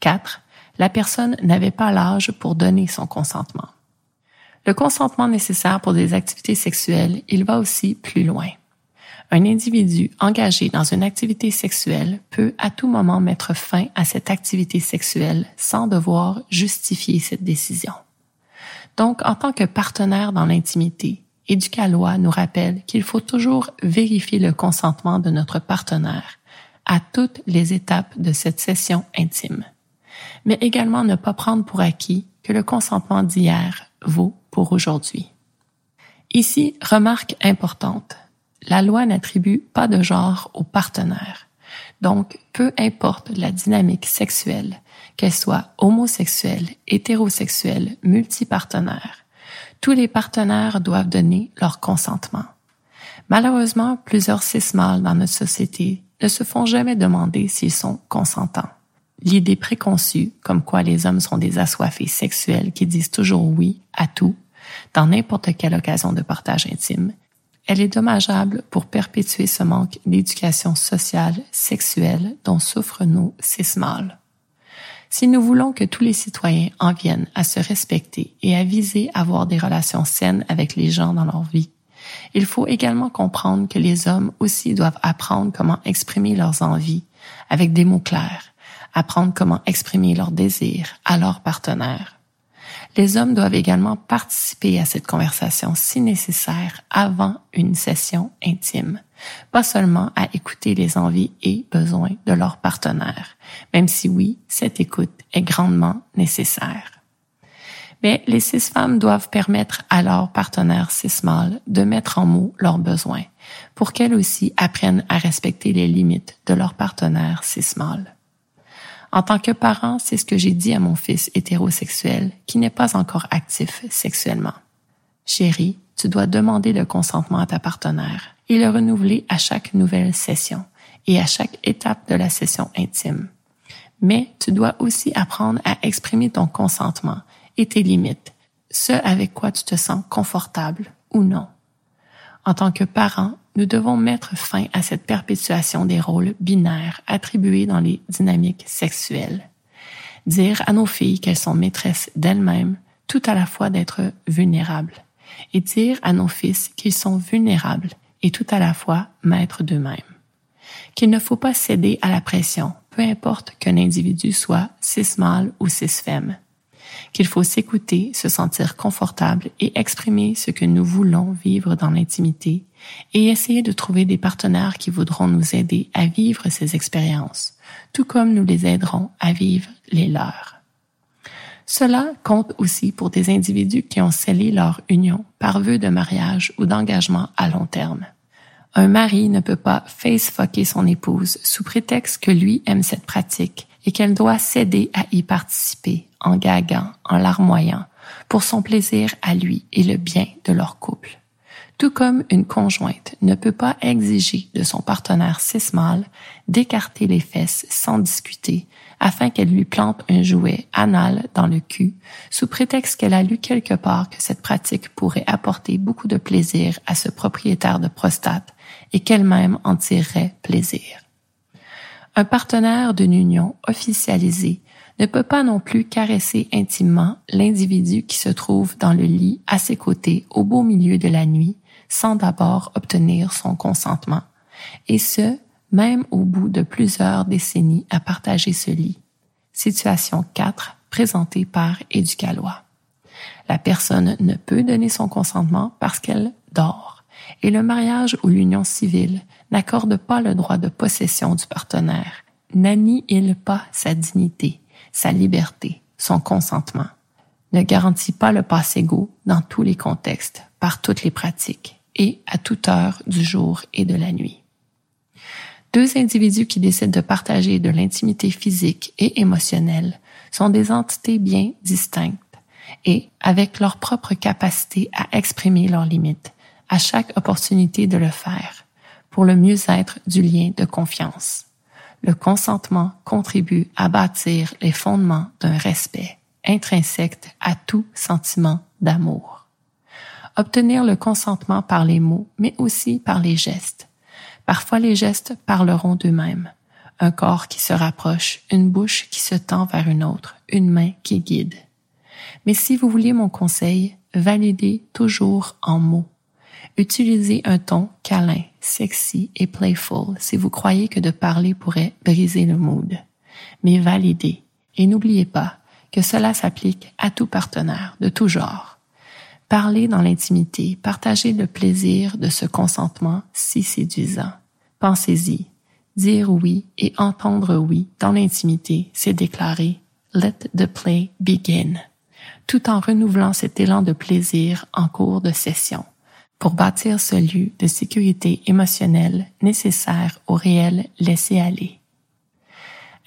4. La personne n'avait pas l'âge pour donner son consentement. Le consentement nécessaire pour des activités sexuelles, il va aussi plus loin un individu engagé dans une activité sexuelle peut à tout moment mettre fin à cette activité sexuelle sans devoir justifier cette décision. Donc, en tant que partenaire dans l'intimité, Éducalois nous rappelle qu'il faut toujours vérifier le consentement de notre partenaire à toutes les étapes de cette session intime, mais également ne pas prendre pour acquis que le consentement d'hier vaut pour aujourd'hui. Ici, remarque importante la loi n'attribue pas de genre aux partenaires. Donc, peu importe la dynamique sexuelle, qu'elle soit homosexuelle, hétérosexuelle, multipartenaire, tous les partenaires doivent donner leur consentement. Malheureusement, plusieurs cis-mâles dans notre société ne se font jamais demander s'ils sont consentants. L'idée préconçue, comme quoi les hommes sont des assoiffés sexuels qui disent toujours oui à tout, dans n'importe quelle occasion de partage intime, elle est dommageable pour perpétuer ce manque d'éducation sociale, sexuelle dont souffrent nos mâles. Si nous voulons que tous les citoyens en viennent à se respecter et à viser à avoir des relations saines avec les gens dans leur vie, il faut également comprendre que les hommes aussi doivent apprendre comment exprimer leurs envies avec des mots clairs, apprendre comment exprimer leurs désirs à leur partenaire, les hommes doivent également participer à cette conversation si nécessaire avant une session intime, pas seulement à écouter les envies et besoins de leur partenaire, même si oui, cette écoute est grandement nécessaire. Mais les six femmes doivent permettre à leur partenaire cis mâle de mettre en mots leurs besoins pour qu'elles aussi apprennent à respecter les limites de leur partenaire cis mâle. En tant que parent, c'est ce que j'ai dit à mon fils hétérosexuel qui n'est pas encore actif sexuellement. Chérie, tu dois demander le consentement à ta partenaire et le renouveler à chaque nouvelle session et à chaque étape de la session intime. Mais tu dois aussi apprendre à exprimer ton consentement et tes limites, ce avec quoi tu te sens confortable ou non. En tant que parent, nous devons mettre fin à cette perpétuation des rôles binaires attribués dans les dynamiques sexuelles. Dire à nos filles qu'elles sont maîtresses d'elles-mêmes, tout à la fois d'être vulnérables, et dire à nos fils qu'ils sont vulnérables et tout à la fois maîtres d'eux-mêmes. Qu'il ne faut pas céder à la pression, peu importe qu'un individu soit cis mâle ou cis femme qu'il faut s'écouter, se sentir confortable et exprimer ce que nous voulons vivre dans l'intimité et essayer de trouver des partenaires qui voudront nous aider à vivre ces expériences, tout comme nous les aiderons à vivre les leurs. Cela compte aussi pour des individus qui ont scellé leur union par vœu de mariage ou d'engagement à long terme. Un mari ne peut pas face-fucker son épouse sous prétexte que lui aime cette pratique et qu'elle doit céder à y participer en gaguant, en larmoyant, pour son plaisir à lui et le bien de leur couple. Tout comme une conjointe ne peut pas exiger de son partenaire cis-mâle d'écarter les fesses sans discuter afin qu'elle lui plante un jouet anal dans le cul, sous prétexte qu'elle a lu quelque part que cette pratique pourrait apporter beaucoup de plaisir à ce propriétaire de prostate et qu'elle-même en tirerait plaisir. Un partenaire d'une union officialisée ne peut pas non plus caresser intimement l'individu qui se trouve dans le lit à ses côtés au beau milieu de la nuit sans d'abord obtenir son consentement, et ce, même au bout de plusieurs décennies à partager ce lit. Situation 4, présentée par Éducalois. La personne ne peut donner son consentement parce qu'elle dort, et le mariage ou l'union civile n'accorde pas le droit de possession du partenaire, n'annihile pas sa dignité, sa liberté, son consentement, ne garantit pas le passe égaux dans tous les contextes, par toutes les pratiques, et à toute heure du jour et de la nuit. Deux individus qui décident de partager de l'intimité physique et émotionnelle sont des entités bien distinctes et avec leur propre capacité à exprimer leurs limites à chaque opportunité de le faire pour le mieux-être du lien de confiance. Le consentement contribue à bâtir les fondements d'un respect intrinsèque à tout sentiment d'amour. Obtenir le consentement par les mots, mais aussi par les gestes Parfois les gestes parleront d'eux-mêmes. Un corps qui se rapproche, une bouche qui se tend vers une autre, une main qui guide. Mais si vous voulez mon conseil, validez toujours en mots. Utilisez un ton câlin, sexy et playful si vous croyez que de parler pourrait briser le mood. Mais validez. Et n'oubliez pas que cela s'applique à tout partenaire de tout genre. Parler dans l'intimité, partager le plaisir de ce consentement si séduisant. Pensez-y. Dire oui et entendre oui dans l'intimité, c'est déclarer Let the play begin, tout en renouvelant cet élan de plaisir en cours de session, pour bâtir ce lieu de sécurité émotionnelle nécessaire au réel laisser-aller.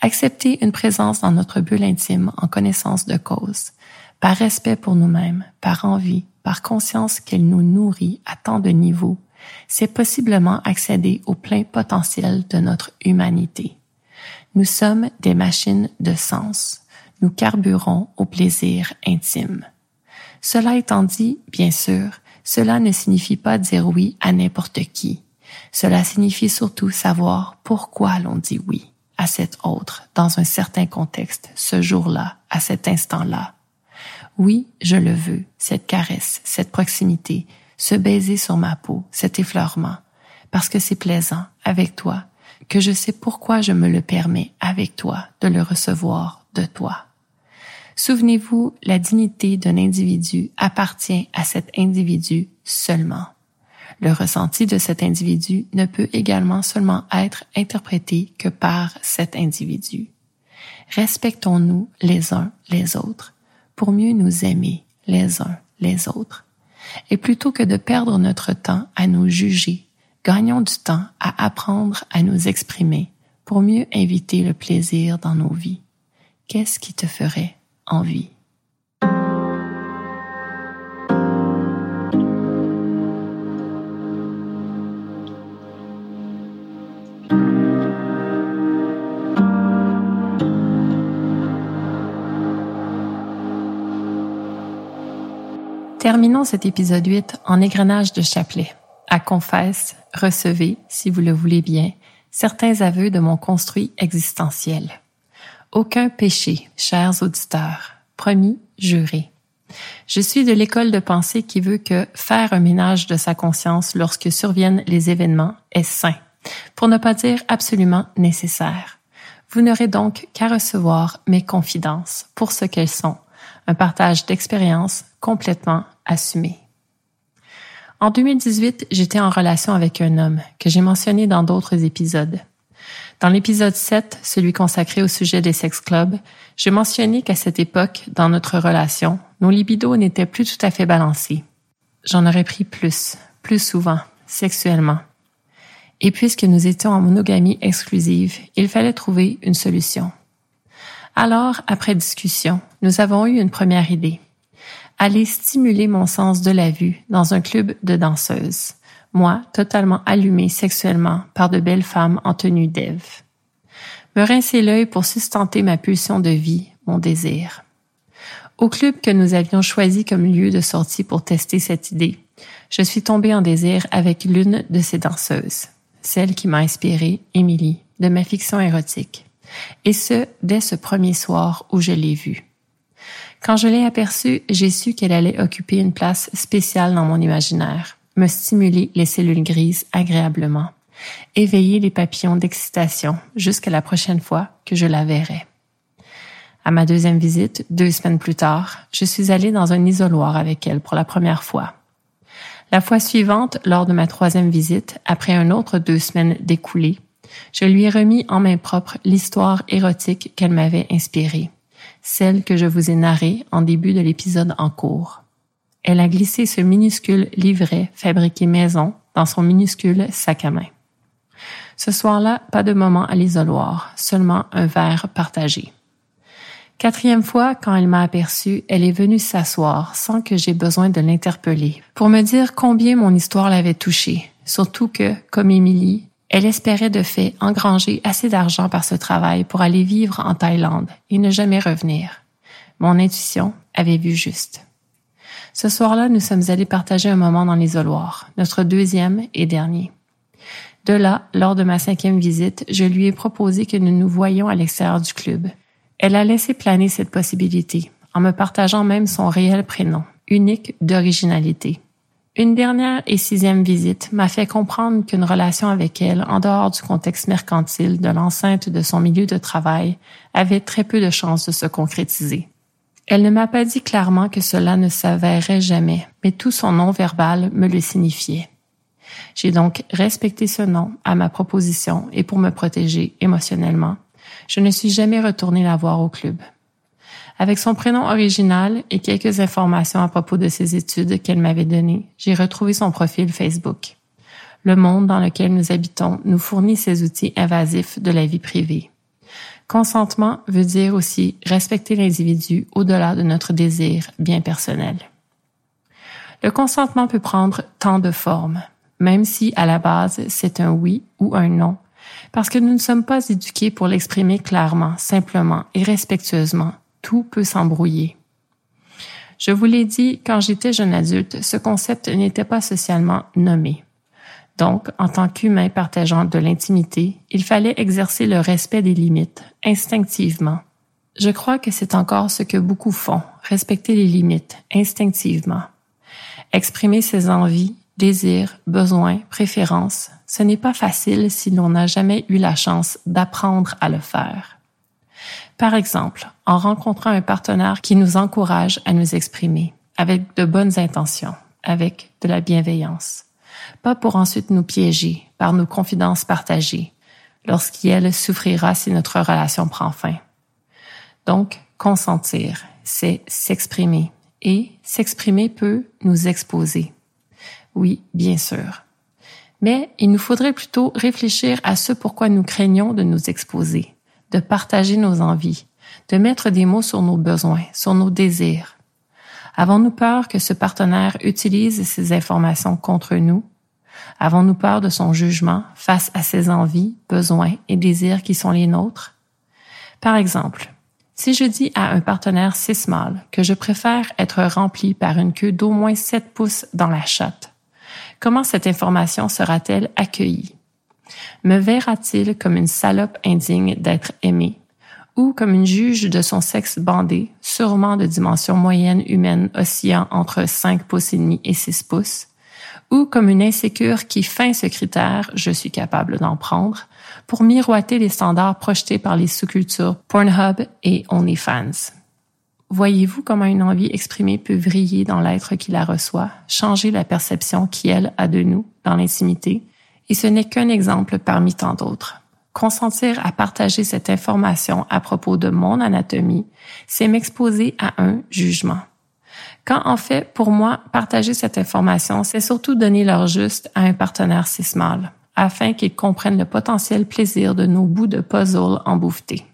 Accepter une présence dans notre bulle intime en connaissance de cause, par respect pour nous-mêmes, par envie, par conscience qu'elle nous nourrit à tant de niveaux, c'est possiblement accéder au plein potentiel de notre humanité. Nous sommes des machines de sens. Nous carburons au plaisir intime. Cela étant dit, bien sûr, cela ne signifie pas dire oui à n'importe qui. Cela signifie surtout savoir pourquoi l'on dit oui à cet autre dans un certain contexte, ce jour-là, à cet instant-là, oui, je le veux, cette caresse, cette proximité, ce baiser sur ma peau, cet effleurement, parce que c'est plaisant avec toi, que je sais pourquoi je me le permets avec toi de le recevoir de toi. Souvenez-vous, la dignité d'un individu appartient à cet individu seulement. Le ressenti de cet individu ne peut également seulement être interprété que par cet individu. Respectons-nous les uns les autres pour mieux nous aimer les uns les autres. Et plutôt que de perdre notre temps à nous juger, gagnons du temps à apprendre à nous exprimer pour mieux inviter le plaisir dans nos vies. Qu'est-ce qui te ferait Terminons cet épisode 8 en égrenage de chapelet. À confesse, recevez, si vous le voulez bien, certains aveux de mon construit existentiel. Aucun péché, chers auditeurs. Promis, juré. Je suis de l'école de pensée qui veut que faire un ménage de sa conscience lorsque surviennent les événements est sain, pour ne pas dire absolument nécessaire. Vous n'aurez donc qu'à recevoir mes confidences pour ce qu'elles sont, un partage d'expériences complètement assumé. En 2018, j'étais en relation avec un homme que j'ai mentionné dans d'autres épisodes. Dans l'épisode 7, celui consacré au sujet des sex clubs, j'ai mentionné qu'à cette époque, dans notre relation, nos libidos n'étaient plus tout à fait balancés. J'en aurais pris plus, plus souvent, sexuellement. Et puisque nous étions en monogamie exclusive, il fallait trouver une solution. Alors, après discussion, nous avons eu une première idée. Aller stimuler mon sens de la vue dans un club de danseuses. Moi, totalement allumée sexuellement par de belles femmes en tenue d'Ève. Me rincer l'œil pour sustenter ma pulsion de vie, mon désir. Au club que nous avions choisi comme lieu de sortie pour tester cette idée, je suis tombée en désir avec l'une de ces danseuses, celle qui m'a inspiré, Émilie, de ma fiction érotique. Et ce, dès ce premier soir où je l'ai vue. Quand je l'ai aperçue, j'ai su qu'elle allait occuper une place spéciale dans mon imaginaire, me stimuler les cellules grises agréablement, éveiller les papillons d'excitation jusqu'à la prochaine fois que je la verrai. À ma deuxième visite, deux semaines plus tard, je suis allée dans un isoloir avec elle pour la première fois. La fois suivante, lors de ma troisième visite, après un autre deux semaines découlées, je lui ai remis en main propre l'histoire érotique qu'elle m'avait inspirée, celle que je vous ai narrée en début de l'épisode en cours. Elle a glissé ce minuscule livret fabriqué maison dans son minuscule sac à main. Ce soir-là, pas de moment à l'isoloir, seulement un verre partagé. Quatrième fois, quand elle m'a aperçue, elle est venue s'asseoir sans que j'aie besoin de l'interpeller pour me dire combien mon histoire l'avait touchée, surtout que, comme Émilie, elle espérait de fait engranger assez d'argent par ce travail pour aller vivre en Thaïlande et ne jamais revenir. Mon intuition avait vu juste. Ce soir-là, nous sommes allés partager un moment dans l'isoloir, notre deuxième et dernier. De là, lors de ma cinquième visite, je lui ai proposé que nous nous voyions à l'extérieur du club elle a laissé planer cette possibilité, en me partageant même son réel prénom, unique d'originalité. Une dernière et sixième visite m'a fait comprendre qu'une relation avec elle, en dehors du contexte mercantile de l'enceinte de son milieu de travail, avait très peu de chances de se concrétiser. Elle ne m'a pas dit clairement que cela ne s'avérerait jamais, mais tout son nom verbal me le signifiait. J'ai donc respecté ce nom à ma proposition et pour me protéger émotionnellement, je ne suis jamais retournée la voir au club. Avec son prénom original et quelques informations à propos de ses études qu'elle m'avait données, j'ai retrouvé son profil Facebook. Le monde dans lequel nous habitons nous fournit ces outils invasifs de la vie privée. Consentement veut dire aussi respecter l'individu au-delà de notre désir bien personnel. Le consentement peut prendre tant de formes, même si à la base c'est un oui ou un non parce que nous ne sommes pas éduqués pour l'exprimer clairement, simplement et respectueusement. Tout peut s'embrouiller. Je vous l'ai dit, quand j'étais jeune adulte, ce concept n'était pas socialement nommé. Donc, en tant qu'humain partageant de l'intimité, il fallait exercer le respect des limites, instinctivement. Je crois que c'est encore ce que beaucoup font, respecter les limites, instinctivement. Exprimer ses envies, désirs, besoins, préférences, ce n'est pas facile si l'on n'a jamais eu la chance d'apprendre à le faire. Par exemple, en rencontrant un partenaire qui nous encourage à nous exprimer, avec de bonnes intentions, avec de la bienveillance, pas pour ensuite nous piéger par nos confidences partagées, lorsqu'elle souffrira si notre relation prend fin. Donc, consentir, c'est s'exprimer, et s'exprimer peut nous exposer. Oui, bien sûr. Mais il nous faudrait plutôt réfléchir à ce pourquoi nous craignons de nous exposer, de partager nos envies, de mettre des mots sur nos besoins, sur nos désirs. Avons-nous peur que ce partenaire utilise ces informations contre nous? Avons-nous peur de son jugement face à ses envies, besoins et désirs qui sont les nôtres? Par exemple, si je dis à un partenaire cis que je préfère être rempli par une queue d'au moins 7 pouces dans la chatte, Comment cette information sera-t-elle accueillie? Me verra-t-il comme une salope indigne d'être aimée ou comme une juge de son sexe bandé, sûrement de dimension moyenne humaine oscillant entre 5 pouces et demi et 6 pouces, ou comme une insécure qui feint ce critère, je suis capable d'en prendre, pour miroiter les standards projetés par les sous-cultures Pornhub et OnlyFans. Voyez-vous comment une envie exprimée peut vriller dans l'être qui la reçoit, changer la perception qu'elle a de nous dans l'intimité, et ce n'est qu'un exemple parmi tant d'autres. Consentir à partager cette information à propos de mon anatomie, c'est m'exposer à un jugement. Quand en fait, pour moi, partager cette information, c'est surtout donner leur juste à un partenaire cismal, afin qu'il comprenne le potentiel plaisir de nos bouts de puzzle embouffetés.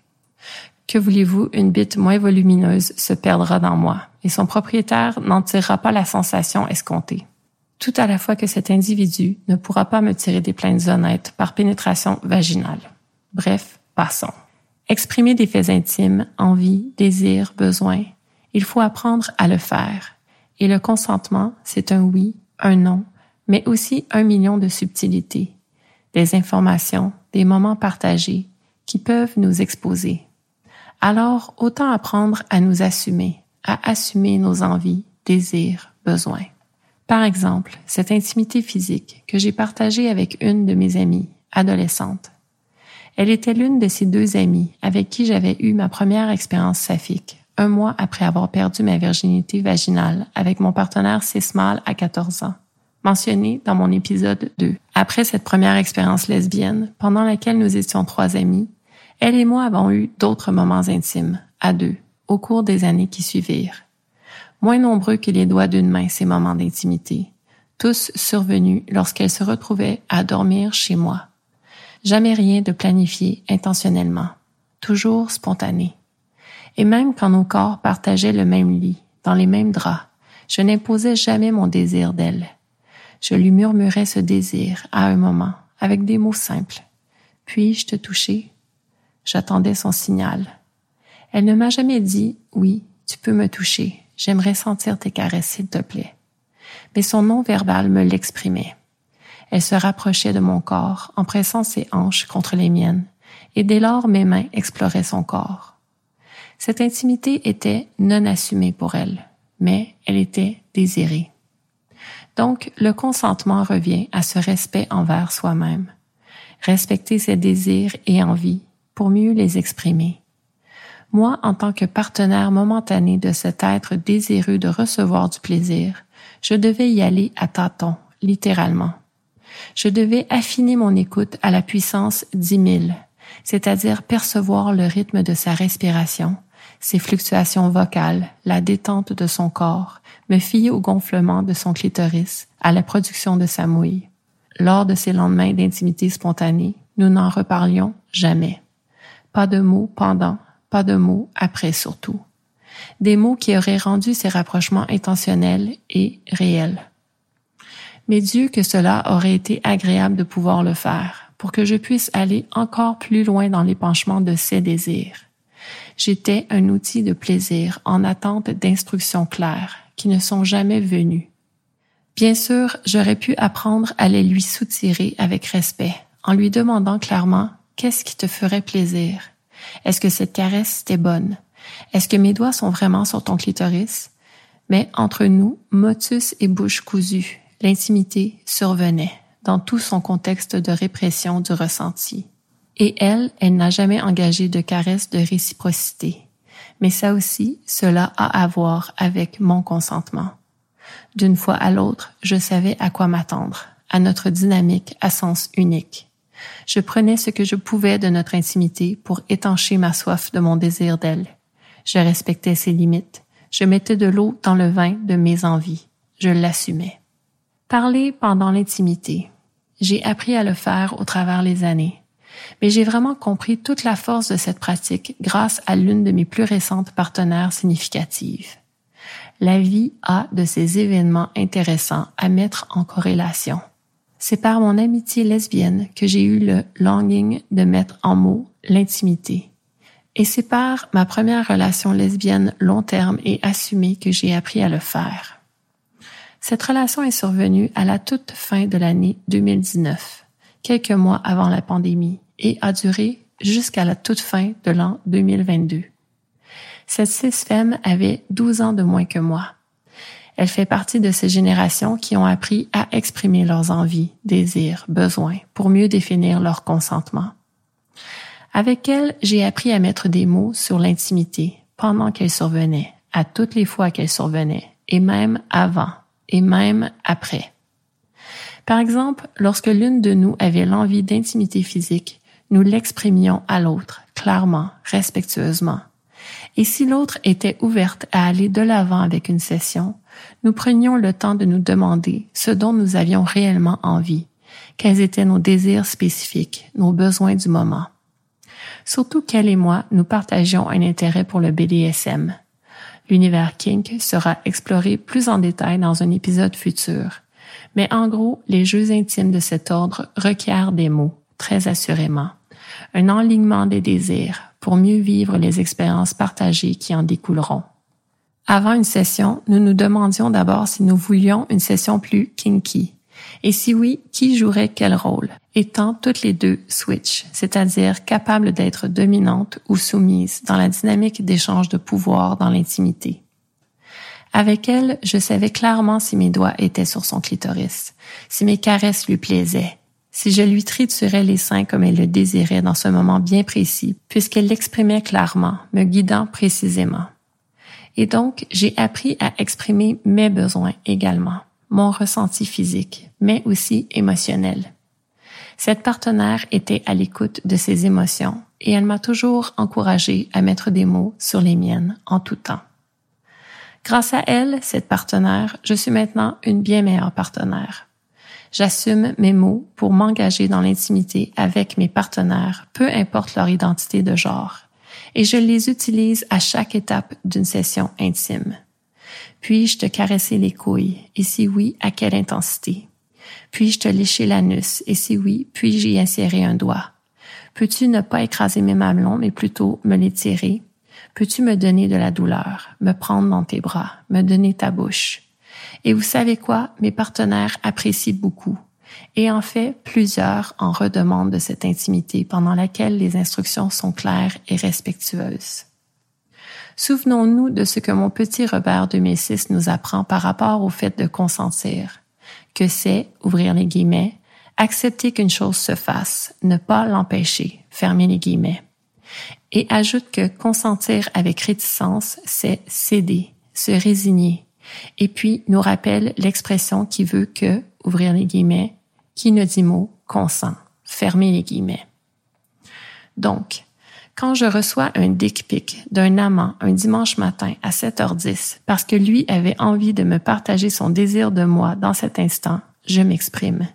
Que voulez-vous, une bite moins volumineuse se perdra dans moi et son propriétaire n'en tirera pas la sensation escomptée. Tout à la fois que cet individu ne pourra pas me tirer des plaintes honnêtes par pénétration vaginale. Bref, passons. Exprimer des faits intimes, envie, désir, besoin, il faut apprendre à le faire. Et le consentement, c'est un oui, un non, mais aussi un million de subtilités, des informations, des moments partagés qui peuvent nous exposer. Alors, autant apprendre à nous assumer, à assumer nos envies, désirs, besoins. Par exemple, cette intimité physique que j'ai partagée avec une de mes amies, adolescente. Elle était l'une de ces deux amies avec qui j'avais eu ma première expérience saphique, un mois après avoir perdu ma virginité vaginale avec mon partenaire cismal à 14 ans, mentionné dans mon épisode 2. Après cette première expérience lesbienne, pendant laquelle nous étions trois amis, elle et moi avons eu d'autres moments intimes, à deux, au cours des années qui suivirent. Moins nombreux que les doigts d'une main ces moments d'intimité, tous survenus lorsqu'elle se retrouvait à dormir chez moi. Jamais rien de planifié intentionnellement, toujours spontané. Et même quand nos corps partageaient le même lit, dans les mêmes draps, je n'imposais jamais mon désir d'elle. Je lui murmurais ce désir à un moment, avec des mots simples. Puis-je te toucher? J'attendais son signal. Elle ne m'a jamais dit oui, tu peux me toucher, j'aimerais sentir tes caresses, s'il te plaît. Mais son nom verbal me l'exprimait. Elle se rapprochait de mon corps en pressant ses hanches contre les miennes, et dès lors mes mains exploraient son corps. Cette intimité était non assumée pour elle, mais elle était désirée. Donc, le consentement revient à ce respect envers soi-même. Respecter ses désirs et envies pour mieux les exprimer. Moi, en tant que partenaire momentané de cet être désireux de recevoir du plaisir, je devais y aller à tâtons, littéralement. Je devais affiner mon écoute à la puissance dix mille, c'est-à-dire percevoir le rythme de sa respiration, ses fluctuations vocales, la détente de son corps, me fier au gonflement de son clitoris, à la production de sa mouille. Lors de ces lendemains d'intimité spontanée, nous n'en reparlions jamais. Pas de mots pendant, pas de mots après surtout. Des mots qui auraient rendu ces rapprochements intentionnels et réels. Mais Dieu que cela aurait été agréable de pouvoir le faire, pour que je puisse aller encore plus loin dans l'épanchement de ses désirs. J'étais un outil de plaisir en attente d'instructions claires qui ne sont jamais venues. Bien sûr, j'aurais pu apprendre à les lui soutirer avec respect, en lui demandant clairement qu'est-ce qui te ferait plaisir? Est-ce que cette caresse t'est bonne? Est-ce que mes doigts sont vraiment sur ton clitoris? Mais entre nous, motus et bouche cousue, l'intimité survenait dans tout son contexte de répression du ressenti. Et elle, elle n'a jamais engagé de caresse de réciprocité. Mais ça aussi, cela a à voir avec mon consentement. D'une fois à l'autre, je savais à quoi m'attendre, à notre dynamique à sens unique. Je prenais ce que je pouvais de notre intimité pour étancher ma soif de mon désir d'elle. Je respectais ses limites. Je mettais de l'eau dans le vin de mes envies. Je l'assumais. Parler pendant l'intimité. J'ai appris à le faire au travers les années mais j'ai vraiment compris toute la force de cette pratique grâce à l'une de mes plus récentes partenaires significatives. La vie a de ces événements intéressants à mettre en corrélation. C'est par mon amitié lesbienne que j'ai eu le longing de mettre en mots l'intimité. Et c'est par ma première relation lesbienne long terme et assumée que j'ai appris à le faire. Cette relation est survenue à la toute fin de l'année 2019, quelques mois avant la pandémie et a duré jusqu'à la toute fin de l'an 2022. Cette cis-femme avait 12 ans de moins que moi. Elle fait partie de ces générations qui ont appris à exprimer leurs envies, désirs, besoins pour mieux définir leur consentement. Avec elle, j'ai appris à mettre des mots sur l'intimité pendant qu'elle survenait, à toutes les fois qu'elle survenait, et même avant, et même après. Par exemple, lorsque l'une de nous avait l'envie d'intimité physique, nous l'exprimions à l'autre, clairement, respectueusement. Et si l'autre était ouverte à aller de l'avant avec une session, nous prenions le temps de nous demander ce dont nous avions réellement envie, quels étaient nos désirs spécifiques, nos besoins du moment. Surtout qu'elle et moi, nous partagions un intérêt pour le BDSM. L'univers kink sera exploré plus en détail dans un épisode futur. Mais en gros, les jeux intimes de cet ordre requièrent des mots, très assurément. Un enlignement des désirs pour mieux vivre les expériences partagées qui en découleront. Avant une session, nous nous demandions d'abord si nous voulions une session plus kinky. Et si oui, qui jouerait quel rôle, étant toutes les deux switch, c'est-à-dire capables d'être dominantes ou soumises dans la dynamique d'échange de pouvoir dans l'intimité. Avec elle, je savais clairement si mes doigts étaient sur son clitoris, si mes caresses lui plaisaient, si je lui triturais les seins comme elle le désirait dans ce moment bien précis, puisqu'elle l'exprimait clairement, me guidant précisément. Et donc, j'ai appris à exprimer mes besoins également, mon ressenti physique, mais aussi émotionnel. Cette partenaire était à l'écoute de ses émotions et elle m'a toujours encouragé à mettre des mots sur les miennes en tout temps. Grâce à elle, cette partenaire, je suis maintenant une bien meilleure partenaire. J'assume mes mots pour m'engager dans l'intimité avec mes partenaires, peu importe leur identité de genre et je les utilise à chaque étape d'une session intime. Puis-je te caresser les couilles, et si oui, à quelle intensité? Puis-je te lécher l'anus, et si oui, puis-je y insérer un doigt? Peux-tu ne pas écraser mes mamelons, mais plutôt me les tirer? Peux-tu me donner de la douleur, me prendre dans tes bras, me donner ta bouche? Et vous savez quoi? Mes partenaires apprécient beaucoup et en fait, plusieurs en redemandent de cette intimité pendant laquelle les instructions sont claires et respectueuses. Souvenons-nous de ce que mon petit Robert 2006 nous apprend par rapport au fait de consentir, que c'est, ouvrir les guillemets, accepter qu'une chose se fasse, ne pas l'empêcher, fermer les guillemets. Et ajoute que consentir avec réticence, c'est céder, se résigner, et puis nous rappelle l'expression qui veut que, ouvrir les guillemets, qui ne dit mot consent. Fermez les guillemets. Donc, quand je reçois un dick pic d'un amant un dimanche matin à 7h10 parce que lui avait envie de me partager son désir de moi dans cet instant, je m'exprime.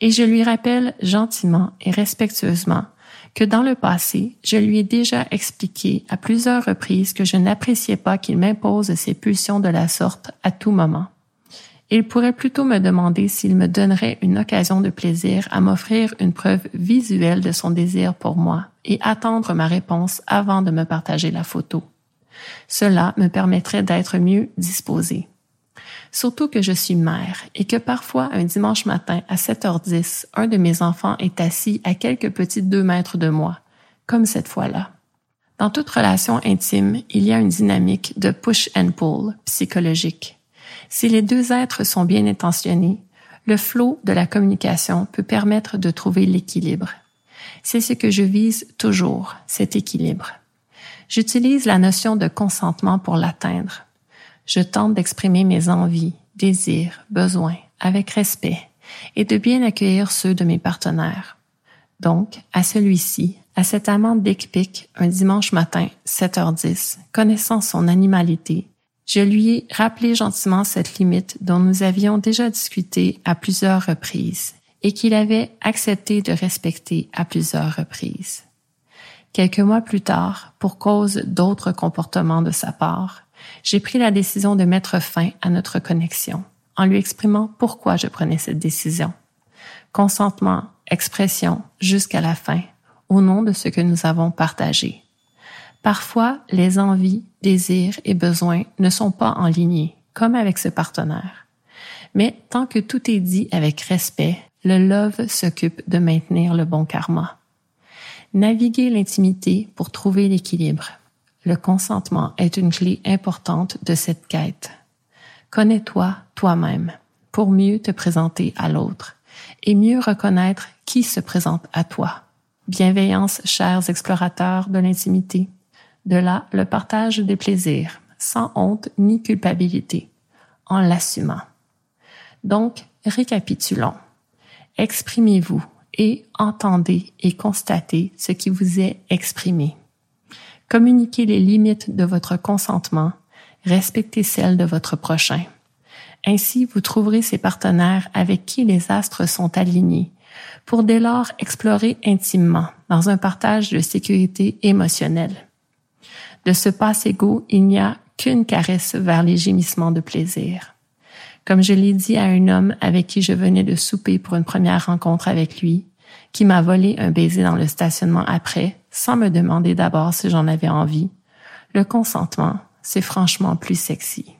Et je lui rappelle gentiment et respectueusement que dans le passé, je lui ai déjà expliqué à plusieurs reprises que je n'appréciais pas qu'il m'impose ses pulsions de la sorte à tout moment. Il pourrait plutôt me demander s'il me donnerait une occasion de plaisir à m'offrir une preuve visuelle de son désir pour moi et attendre ma réponse avant de me partager la photo. Cela me permettrait d'être mieux disposée. Surtout que je suis mère et que parfois un dimanche matin à 7h10, un de mes enfants est assis à quelques petits deux mètres de moi, comme cette fois-là. Dans toute relation intime, il y a une dynamique de push and pull psychologique. Si les deux êtres sont bien intentionnés, le flot de la communication peut permettre de trouver l'équilibre. C'est ce que je vise toujours, cet équilibre. J'utilise la notion de consentement pour l'atteindre. Je tente d'exprimer mes envies, désirs, besoins avec respect et de bien accueillir ceux de mes partenaires. Donc, à celui-ci, à cet amant pic un dimanche matin, 7h10, connaissant son animalité, je lui ai rappelé gentiment cette limite dont nous avions déjà discuté à plusieurs reprises et qu'il avait accepté de respecter à plusieurs reprises. Quelques mois plus tard, pour cause d'autres comportements de sa part, j'ai pris la décision de mettre fin à notre connexion en lui exprimant pourquoi je prenais cette décision. Consentement, expression jusqu'à la fin, au nom de ce que nous avons partagé. Parfois, les envies, désirs et besoins ne sont pas en ligne, comme avec ce partenaire. Mais tant que tout est dit avec respect, le love s'occupe de maintenir le bon karma. Naviguer l'intimité pour trouver l'équilibre. Le consentement est une clé importante de cette quête. Connais-toi toi-même pour mieux te présenter à l'autre et mieux reconnaître qui se présente à toi. Bienveillance, chers explorateurs de l'intimité. De là, le partage des plaisirs, sans honte ni culpabilité, en l'assumant. Donc, récapitulons. Exprimez-vous et entendez et constatez ce qui vous est exprimé. Communiquez les limites de votre consentement, respectez celles de votre prochain. Ainsi, vous trouverez ces partenaires avec qui les astres sont alignés pour dès lors explorer intimement dans un partage de sécurité émotionnelle. De ce passe égaux, il n'y a qu'une caresse vers les gémissements de plaisir. Comme je l'ai dit à un homme avec qui je venais de souper pour une première rencontre avec lui, qui m'a volé un baiser dans le stationnement après, sans me demander d'abord si j'en avais envie, le consentement, c'est franchement plus sexy.